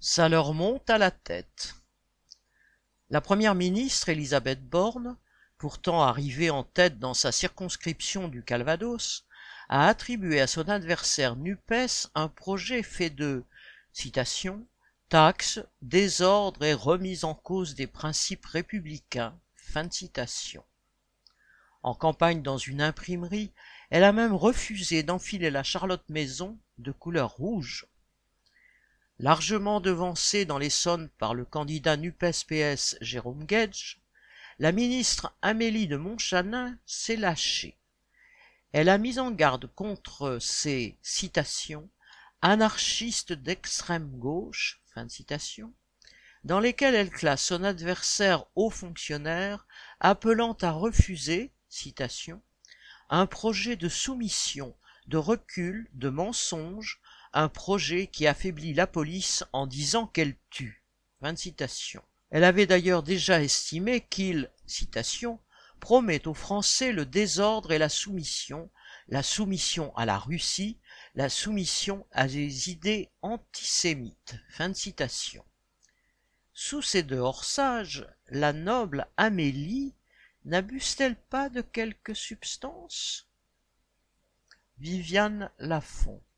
ça leur monte à la tête. La première ministre Elisabeth Borne, pourtant arrivée en tête dans sa circonscription du Calvados, a attribué à son adversaire NUPES un projet fait de citation taxes, désordre et remise en cause des principes républicains. Fin. En campagne dans une imprimerie, elle a même refusé d'enfiler la Charlotte Maison de couleur rouge. Largement devancée dans l'Essonne par le candidat NUPES-PS Jérôme Gage, la ministre Amélie de Montchanin s'est lâchée. Elle a mis en garde contre ces citations anarchistes d'extrême gauche, dans lesquels elle classe son adversaire haut fonctionnaire, appelant à refuser, un projet de soumission, de recul, de mensonge, un projet qui affaiblit la police en disant qu'elle tue. Elle avait d'ailleurs déjà estimé qu'il, promet aux Français le désordre et la soumission, la soumission à la Russie, la soumission à des idées antisémites. Sous ces dehors sages, la noble Amélie n'abuse-t-elle pas de quelque substance? Viviane Lafont